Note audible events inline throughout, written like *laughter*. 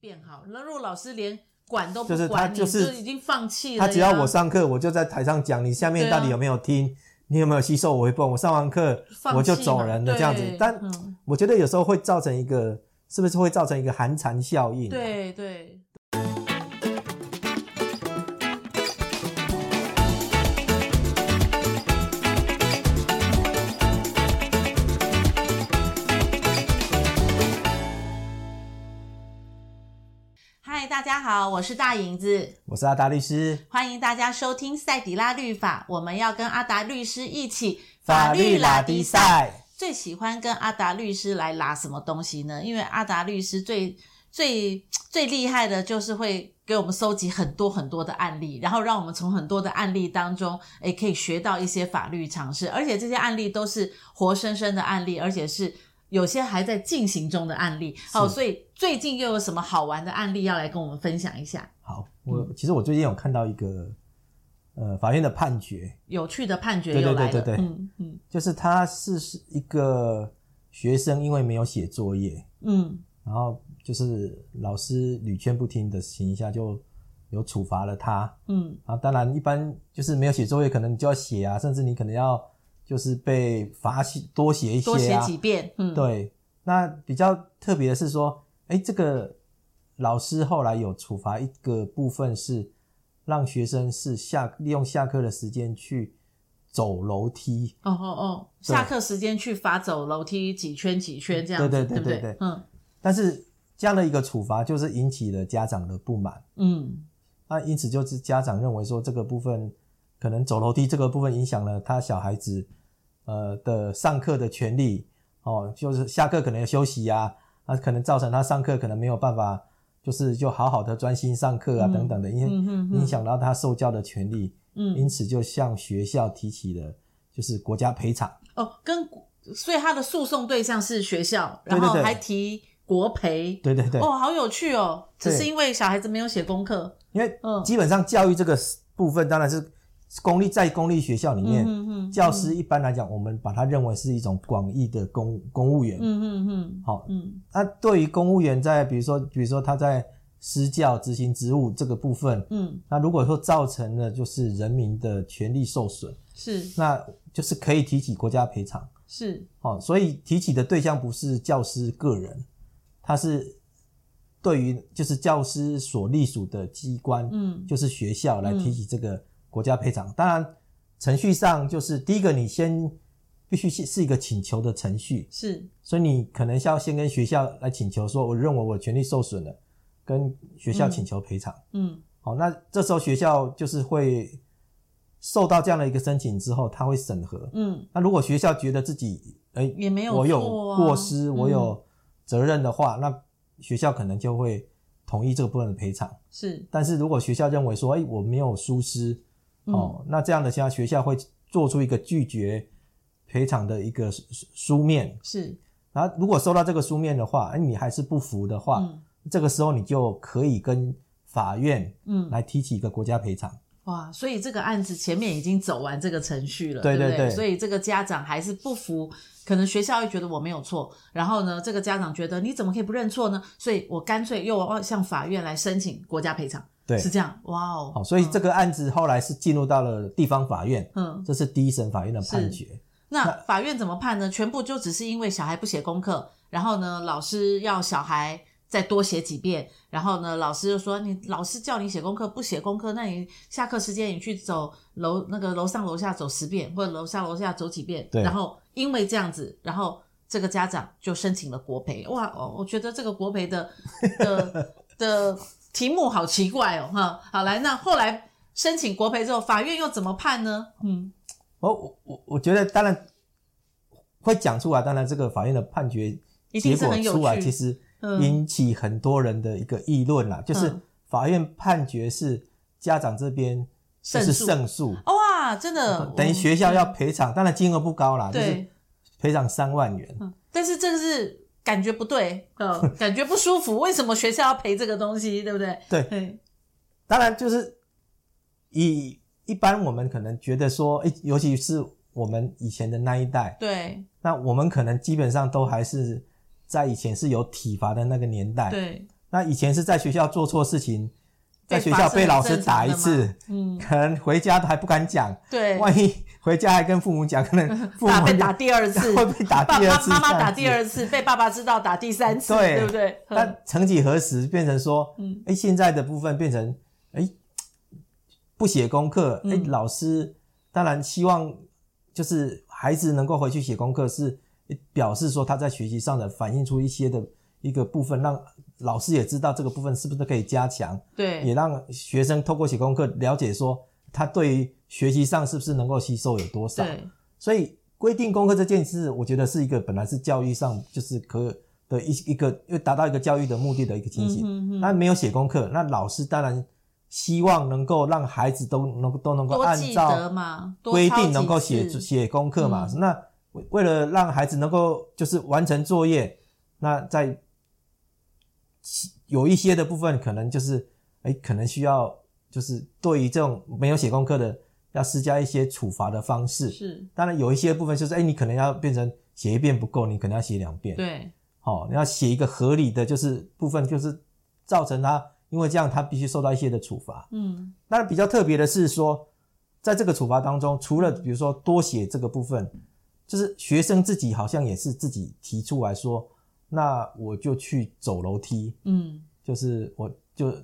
变好。那如果老师连管都不就是他管，就是已经放弃了。他只要我，上课，我就在台上讲，你下面到底有没有听？你有没有吸收我一部分？我上完课我就走人了，这样子。但、嗯、我觉得有时候会造成一个，是不是会造成一个寒蝉效应、啊？对对。大家好，我是大影子，我是阿达律师，欢迎大家收听赛迪拉律法。我们要跟阿达律师一起法律拉迪赛。最喜欢跟阿达律师来拉什么东西呢？因为阿达律师最最最厉害的就是会给我们收集很多很多的案例，然后让我们从很多的案例当中，诶，可以学到一些法律常识，而且这些案例都是活生生的案例，而且是。有些还在进行中的案例，好，所以最近又有什么好玩的案例要来跟我们分享一下？好，我、嗯、其实我最近有看到一个呃法院的判决，有趣的判决又来了，对对对对对，嗯嗯，就是他是是一个学生，因为没有写作业，嗯，然后就是老师屡劝不听的情况下，就有处罚了他，嗯，啊当然一般就是没有写作业，可能你就要写啊，甚至你可能要。就是被罚写多写一些啊，多写几遍。嗯，对。那比较特别的是说，诶，这个老师后来有处罚一个部分是让学生是下利用下课的时间去走楼梯。哦哦哦，下课时间去罚走楼梯几圈几圈这样子，对对对对对，对，对。嗯。但是这样的一个处罚就是引起了家长的不满。嗯。那因此就是家长认为说这个部分可能走楼梯这个部分影响了他小孩子。呃的上课的权利哦，就是下课可能要休息呀，啊，可能造成他上课可能没有办法，就是就好好的专心上课啊，嗯、等等的，因为影响到他受教的权利，嗯，因此就向学校提起了就是国家赔偿。哦，跟所以他的诉讼对象是学校，然后还提国赔，对对对，哦，好有趣哦，只是因为小孩子没有写功课，因为基本上教育这个部分当然是。公立在公立学校里面，教师一般来讲，我们把它认为是一种广义的公公务员。嗯嗯嗯。好，嗯，那对于公务员在比如说，比如说他在施教执行职务这个部分，嗯，那如果说造成了就是人民的权利受损，是，那就是可以提起国家赔偿。是，好，所以提起的对象不是教师个人，他是对于就是教师所隶属的机关，嗯，就是学校来提起这个。国家赔偿，当然程序上就是第一个，你先必须是是一个请求的程序，是，所以你可能需要先跟学校来请求说，我认为我权利受损了，跟学校请求赔偿，嗯，好，那这时候学校就是会受到这样的一个申请之后，他会审核，嗯，那如果学校觉得自己哎、欸、也没有、啊、我有过失，我有责任的话，嗯、那学校可能就会同意这个部分的赔偿，是，但是如果学校认为说，哎、欸，我没有疏失。哦，那这样的像学校会做出一个拒绝赔偿的一个书面，是。然后如果收到这个书面的话，哎，你还是不服的话，嗯，这个时候你就可以跟法院，嗯，来提起一个国家赔偿。哇，所以这个案子前面已经走完这个程序了，对对对。对对对，所以这个家长还是不服，可能学校会觉得我没有错，然后呢，这个家长觉得你怎么可以不认错呢？所以我干脆又要向法院来申请国家赔偿。对，是这样，哇哦，好，所以这个案子后来是进入到了地方法院，嗯，这是第一审法院的判决。那法院怎么判呢？全部就只是因为小孩不写功课，然后呢，老师要小孩再多写几遍，然后呢，老师就说你老师叫你写功课不写功课，那你下课时间你去走楼那个楼上楼下走十遍，或者楼下楼下走几遍，对，然后因为这样子，然后这个家长就申请了国赔。哇，我觉得这个国赔的的的。题目好奇怪哦，哈，好来，那后来申请国赔之后，法院又怎么判呢？嗯，我我我我觉得当然会讲出来，当然这个法院的判决结果出来，其实引起很多人的一个议论啦，就是法院判决是家长这边就是胜诉，哇，真的。等于学校要赔偿，当然金额不高啦，就是赔偿三万元，但是这个是。感觉不对，嗯，感觉不舒服。为什么学校要赔这个东西，对不对？对，当然就是以一般我们可能觉得说，哎，尤其是我们以前的那一代，对，那我们可能基本上都还是在以前是有体罚的那个年代，对，那以前是在学校做错事情，在学校被老师打一次，嗯，可能回家都还不敢讲，对，万一回家还跟父母讲，可能 *laughs* 父母被打第二次，*laughs* 会被打第二次，妈妈打第二次，被爸爸知道打第三次，对，对不对？但曾几何时变成说，嗯，哎，现在的部分变成，哎，不写功课，哎、嗯，老师当然希望就是孩子能够回去写功课，是表示说他在学习上的反映出一些的一个部分，让老师也知道这个部分是不是可以加强，对，也让学生透过写功课了解说他对于学习上是不是能够吸收有多少。对，所以规定功课这件事，我觉得是一个本来是教育上就是可的一一个，又达到一个教育的目的的一个情形。嗯哼，那没有写功课，那老师当然希望能够让孩子都能都能够按照规定能够写写功课嘛。嗯、那为了让孩子能够就是完成作业，那在有一些的部分可能就是哎，可能需要就是对于这种没有写功课的，要施加一些处罚的方式。是，当然有一些部分就是哎，你可能要变成写一遍不够，你可能要写两遍。对，好、哦，你要写一个合理的就是部分，就是造成他。因为这样，他必须受到一些的处罚。嗯，那比较特别的是说，在这个处罚当中，除了比如说多写这个部分，就是学生自己好像也是自己提出来说，那我就去走楼梯。嗯，就是我就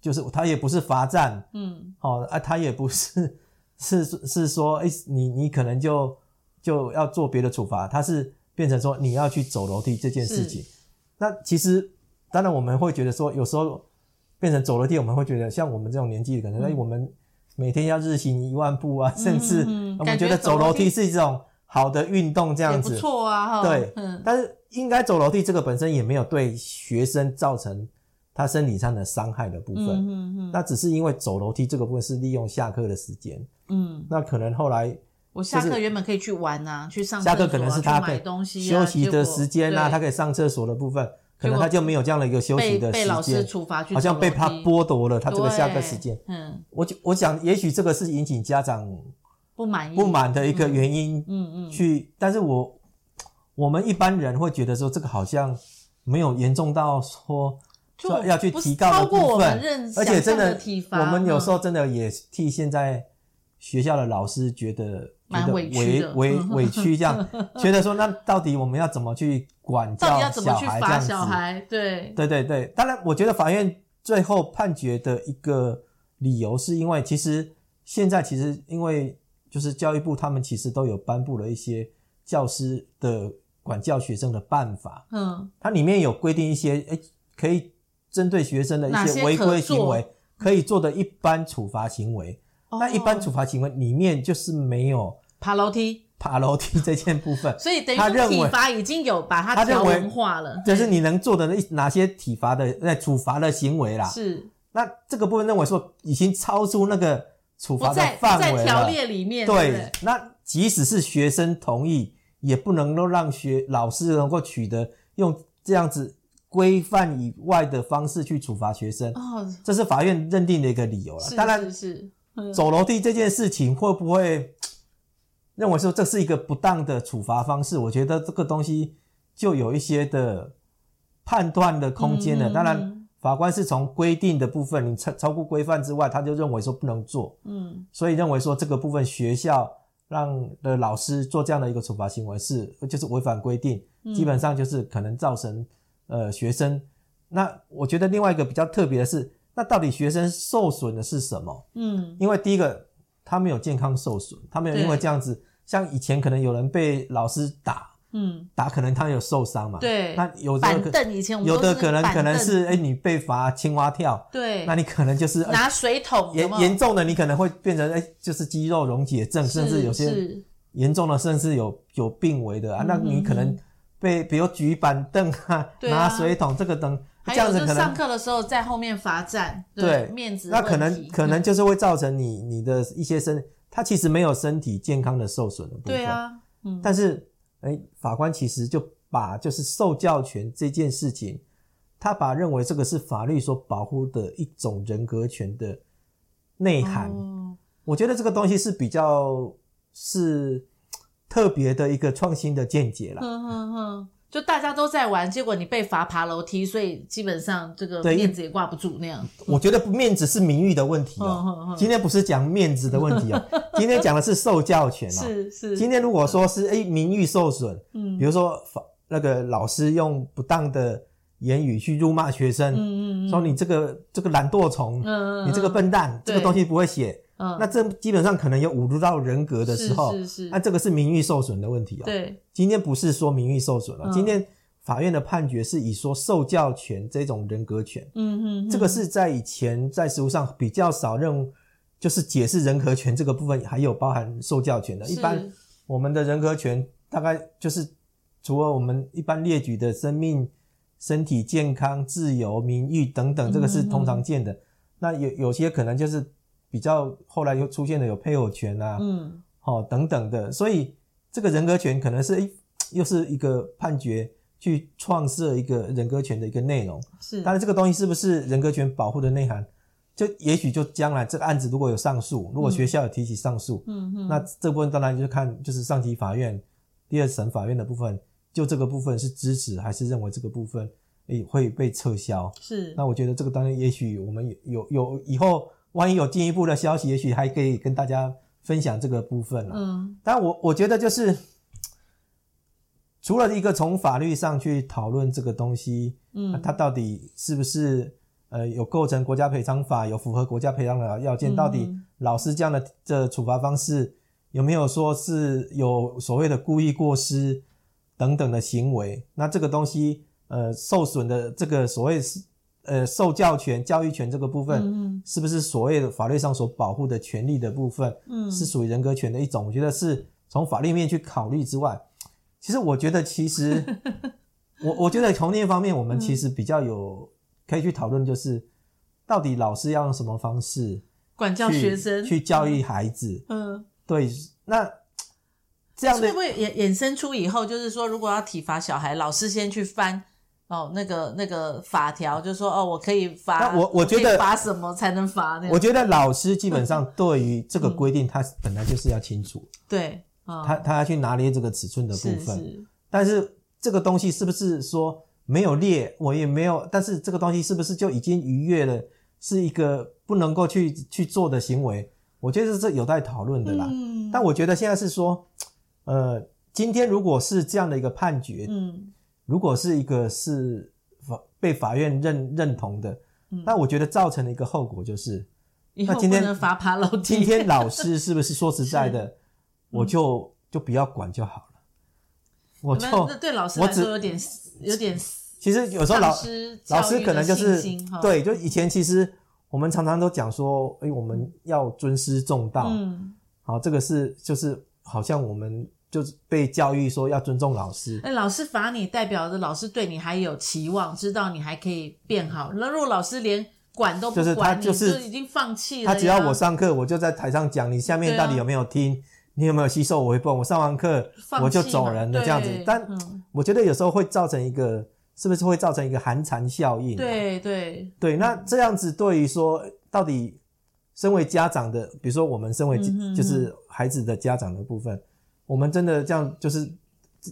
就是他也不是罚站。嗯，好、哦、啊，他也不是是是说，哎，你你可能就就要做别的处罚，他是变成说你要去走楼梯这件事情。那其实当然我们会觉得说，有时候。变成走楼梯，我们会觉得像我们这种年纪的，可能哎，我们每天要日行一万步啊，嗯、甚至我们觉得走楼梯是一种好的运动，这样子不错啊。对，嗯、但是应该走楼梯这个本身也没有对学生造成他身体上的伤害的部分。嗯嗯嗯。那只是因为走楼梯这个部分是利用下课的时间。嗯。那可能后来我下课原本可以去玩啊，去上下课可能是他买东西休息的时间啊，他可以上厕所的部分。可能他就没有这样的一个休息的时间，被老师处罚去，好像被他剥夺了他这个下课时间。嗯，我我想也许这个是引起家长不满意、不满的一个原因。嗯嗯，去，但是我我们一般人会觉得说，这个好像没有严重到说说要去提高的部分，而且真的，我们有时候真的也替现在学校的老师觉得觉得委委 *laughs* 委屈这样，*laughs* 觉得说那到底我们要怎么去？管教小孩这样子，小孩对。对对对，当然，我觉得法院最后判决的一个理由，是因为其实现在其实因为就是教育部他们其实都有颁布了一些教师的管教学生的办法，嗯，它里面有规定一些诶可以针对学生的一些违规行为可以做的一般处罚行为，那一般处罚行为里面就是没有爬楼梯。爬楼梯 *laughs* 这件部分，*laughs* 所以等于说体罚已经有把它条文化了，就是你能做的那哪些体罚的那处罚的行为啦。是，那这个部分认为说已经超出那个处罚的范围了。在条列里面，对，对，那即使是学生同意，也不能够让学老师能够取得用这样子规范以外的方式去处罚学生。哦，这是法院认定的一个理由了。当然，是走楼梯这件事情会不会？认为说这是一个不当的处罚方式，我觉得这个东西就有一些的判断的空间了。当然，法官是从规定的部分，你超超过规范之外，他就认为说不能做。嗯，所以认为说这个部分学校让的老师做这样的一个处罚行为是就是违反规定，基本上就是可能造成呃学生。那我觉得另外一个比较特别的是，那到底学生受损的是什么？嗯，因为第一个。他没有健康受损，他没有因为这样子，像以前可能有人被老师打，嗯，打可能他有受伤嘛，对，那有的板凳以前我们有的可能可能是哎你被罚青蛙跳，对，那你可能就是拿水桶，严严重的你可能会变成哎就是肌肉溶解症，甚至有些严重的甚至有有病危的啊，那你可能被比如举板凳啊，拿水桶这个等。还有就上课的时候在后面罚站，对，面子，那可能可能就是会造成你你的一些身，他其实没有身体健康的受损的部分。对啊，嗯。但是，哎，法官其实就把就是受教权这件事情，他把认为这个是法律所保护的一种人格权的内涵。哦。我觉得这个东西是比较是特别的一个创新的见解啦。就大家都在玩，结果你被罚爬楼梯，所以基本上这个面子也挂不住那样。我觉得面子是名誉的问题哦。今天不是讲面子的问题哦，*laughs* 今天讲的是受教权哦。是是。今天如果说是诶名誉受损，嗯，比如说那个老师用不当的言语去辱骂学生，嗯嗯，说你这个这个懒惰虫，嗯嗯，你这个笨蛋，这个东西不会写。嗯，那这基本上可能有侮辱到人格的时候，是是是，那这个是名誉受损的问题哦。对，今天不是说名誉受损了，嗯，今天法院的判决是以说受教权这种人格权，嗯嗯，这个是在以前在实务上比较少认，就是解释人格权这个部分还有包含受教权的。一般我们的人格权大概就是除了我们一般列举的生命、身体健康、自由、名誉等等，这个是通常见的。嗯、那有有些可能就是。比较后来又出现了有配偶权啊，嗯，好、哦、等等的，所以这个人格权可能是诶，又是一个判决去创设一个人格权的一个内容，是，但是这个东西是不是人格权保护的内涵，就也许就将来这个案子如果有上诉，如果学校有提起上诉，嗯嗯，那这部分当然就是看就是上级法院第二审法院的部分，就这个部分是支持还是认为这个部分诶会被撤销，是，那我觉得这个当然也许我们有有有以后。万一有进一步的消息，也许还可以跟大家分享这个部分了。嗯，但我我觉得就是除了一个从法律上去讨论这个东西，嗯，它到底是不是呃有构成国家赔偿法，有符合国家赔偿的要件？到底老师这样的这处罚方式有没有说是有所谓的故意过失等等的行为？那这个东西呃受损的这个所谓是。呃，受教权、教育权这个部分，嗯，是不是所谓的法律上所保护的权利的部分，嗯，是属于人格权的一种？我觉得是从法律面去考虑之外，其实我觉得，其实 *laughs* 我我觉得从另一方面，我们其实比较有可以去讨论，就是到底老师要用什么方式管教学生，去教育孩子，嗯，对，那这样的会不会衍衍生出以后，就是说，如果要体罚小孩，老师先去翻。哦，那个那个法条就是说，哦，我可以罚，我我觉得罚什么才能罚呢？我觉得老师基本上对于这个规定，他本来就是要清楚，对，他他要去拿捏这个尺寸的部分。但是这个东西是不是说没有列，我也没有，但是这个东西是不是就已经逾越了，是一个不能够去去做的行为？我觉得这有待讨论的啦。嗯，但我觉得现在是说，呃，今天如果是这样的一个判决，嗯。如果是一个是法被法院认认同的，嗯，那我觉得造成的一个后果就是，那今天罚爬楼梯。今天老师是不是说实在的，*laughs* 我就就不要管就好了。我就那对老师来说有点有点。其实有时候老师老师可能就是对，就以前其实我们常常都讲说，哎，我们要尊师重道。嗯，好，这个是就是好像我们。就是被教育说要尊重老师，哎，老师罚你，代表着老师对你还有期望，知道你还可以变好。那如果老师连管都不管，就是他就是已经放弃了。他只要我上课，我就在台上讲，你下面到底有没有听？你有没有吸收我回报？我上完课我就走人了，这样子。但我觉得有时候会造成一个，是不是会造成一个寒蝉效应？对对对，那这样子对于说，到底身为家长的，比如说我们身为就是孩子的家长的部分。我们真的这样，就是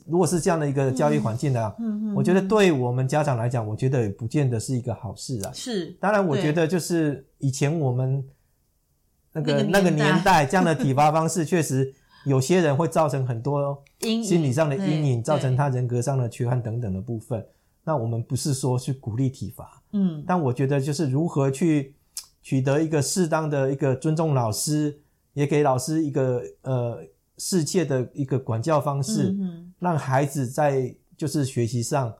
如果是这样的一个教育环境的，嗯，我觉得对我们家长来讲，我觉得也不见得是一个好事啊。是，当然，我觉得就是以前我们那个那个年代这样的体罚方式，确实有些人会造成很多心理上的阴影，造成他人格上的缺憾等等的部分。那我们不是说去鼓励体罚，嗯，但我觉得就是如何去取得一个适当的一个尊重老师，也给老师一个呃。世界的一个管教方式，让孩子在就是学习上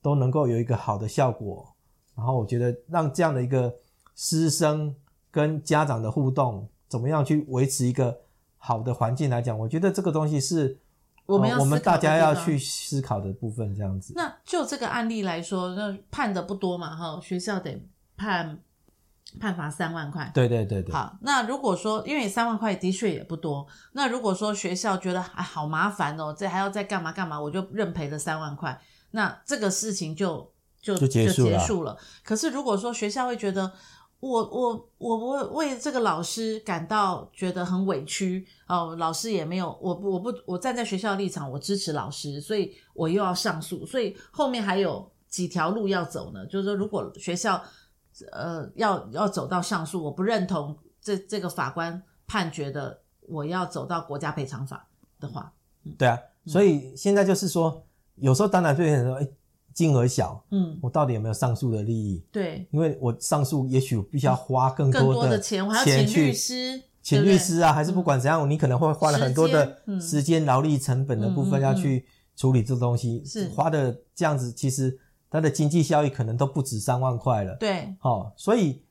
都能够有一个好的效果。然后我觉得让这样的一个师生跟家长的互动，怎么样去维持一个好的环境来讲，我觉得这个东西是我们我们大家要去思考的部分。这样子。那就这个案例来说，那判的不多嘛，哈，学校得判。判罚三万块，对对对对。好，那如果说因为三万块的确也不多，那如果说学校觉得哎好麻烦哦，这还要再干嘛干嘛，我就认赔了三万块，那这个事情就就就结束了。结束了。可是如果说学校会觉得我我我我为这个老师感到觉得很委屈哦，老师也没有，我我不我站在学校立场，我支持老师，所以我又要上诉，所以后面还有几条路要走呢。就是说，如果学校呃要要走到上诉，我不认同这这个法官判决的，我要走到国家赔偿法的话，嗯、对啊，所以现在就是说，有时候当然对很说，哎。金额小，嗯，我到底有没有上诉的利益？对，因为我上诉，也许我必须要花更多的钱，我还要请律师，请律师啊，还是不管怎样，你可能会花了很多的时间、劳力成本的部分要去处理这东西，是。花的这样子，其实它的经济效益可能都不止三万块了。对，好，所以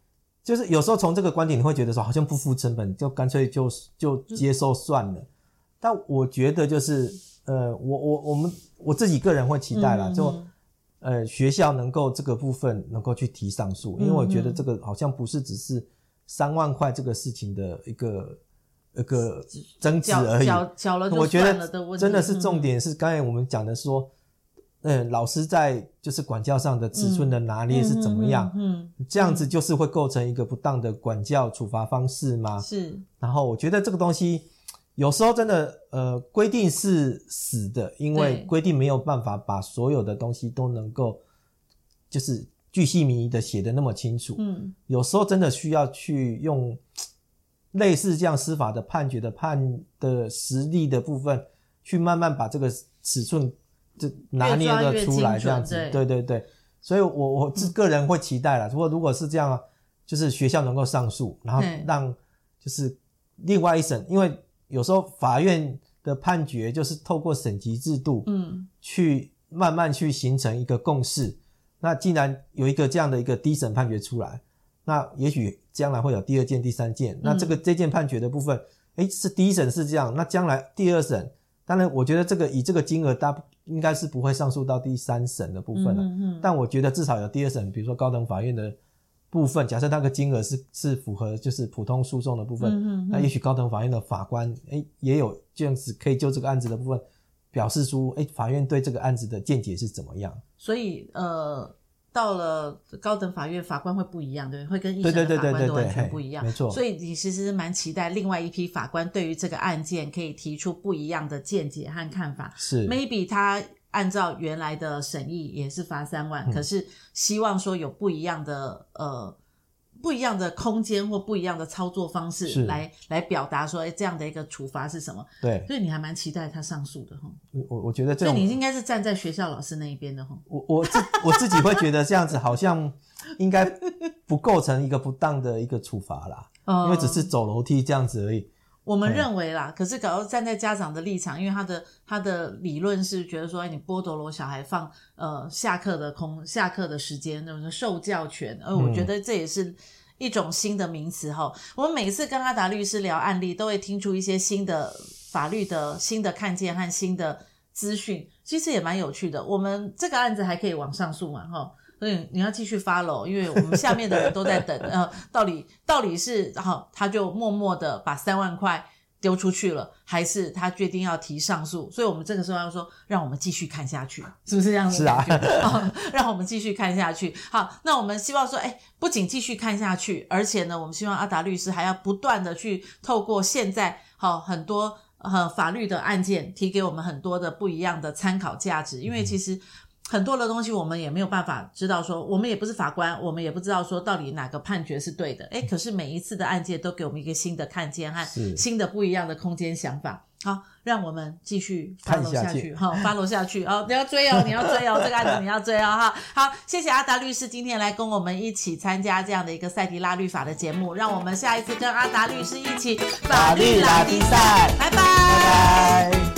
就是有时候从这个观点，你会觉得说，好像不付成本，就干脆就就接受算了。但我觉得就是，呃，我我我们我自己个人会期待啦，就。呃，学校能够这个部分能够去提上诉，因为我觉得这个好像不是只是三万块这个事情的一个一个争执而已。我觉得真的是重点是刚才我们讲的说，嗯，老师在就是管教上的尺寸的拿捏是怎么样？嗯，这样子就是会构成一个不当的管教处罚方式吗？是。然后我觉得这个东西。有时候真的，呃，规定是死的，因为规定没有办法把所有的东西都能够，就是巨细靡遗的写的那么清楚。嗯，有时候真的需要去用类似这样司法的判决的判的实例的部分，去慢慢把这个尺寸就拿捏的出来，这样子。对对对，所以我我自个人会期待了，如果如果是这样，就是学校能够上诉，然后让就是另外一审，因为。有时候法院的判决就是透过审级制度，嗯，去慢慢去形成一个共识。嗯、那既然有一个这样的一个第一审判决出来，那也许将来会有第二件、第三件。那这个这件判决的部分，哎、嗯，是第一审是这样，那将来第二审，当然我觉得这个以这个金额大，应该是不会上诉到第三审的部分了。但我觉得至少有第二审，比如说高等法院的。部分假设那个金额是是符合就是普通诉讼的部分，那也许高等法院的法官诶、欸、也有这样子可以就这个案子的部分表示出诶、欸、法院对这个案子的见解是怎么样。所以呃到了高等法院法官会不一样，对，会跟一审的法官都完全不一样，没错。所以你其实是蛮期待另外一批法官对于这个案件可以提出不一样的见解和看法。是，maybe 他。按照原来的审议也是罚三万，嗯，可是希望说有不一样的呃不一样的空间或不一样的操作方式来来表达说，哎，这样的一个处罚是什么？对，所以你还蛮期待他上诉的哈。我我觉得这，所以你应该是站在学校老师那一边的哈。我我自我自己会觉得这样子好像应该不构成一个不当的一个处罚啦，*laughs* 因为只是走楼梯这样子而已。我们认为啦，可是搞到站在家长的立场，因为他的他的理论是觉得说，你剥夺了我小孩放呃下课的空下课的时间，那种受教权，而我觉得这也是一种新的名词哈。嗯、我们每次跟阿达律师聊案例，都会听出一些新的法律的新的看见和新的资讯，其实也蛮有趣的。我们这个案子还可以往上诉嘛，哈。所以你要继续 follow，因为我们下面的人都在等，*laughs* 呃，到底到底是，然后他就默默的把三万块丢出去了，还是他决定要提上诉？所以我们这个时候要说，让我们继续看下去，是不是这样子？是啊，*laughs* 让我们继续看下去。好，那我们希望说，哎，不仅继续看下去，而且呢，我们希望阿达律师还要不断的去透过现在好很多呃法律的案件，提给我们很多的不一样的参考价值，因为其实。很多的东西我们也没有办法知道，说我们也不是法官，我们也不知道说到底哪个判决是对的。哎，可是每一次的案件都给我们一个新的看见和新的不一样的空间想法。好，让我们继续 follow 下去，好，follow 下去。哦，你要追哦，你要追哦，这个案子你要追哦，哈。好，谢谢阿达律师今天来跟我们一起参加这样的一个赛迪拉律法的节目，让我们下一次跟阿达律师一起法律拉力赛，拜拜。拜拜。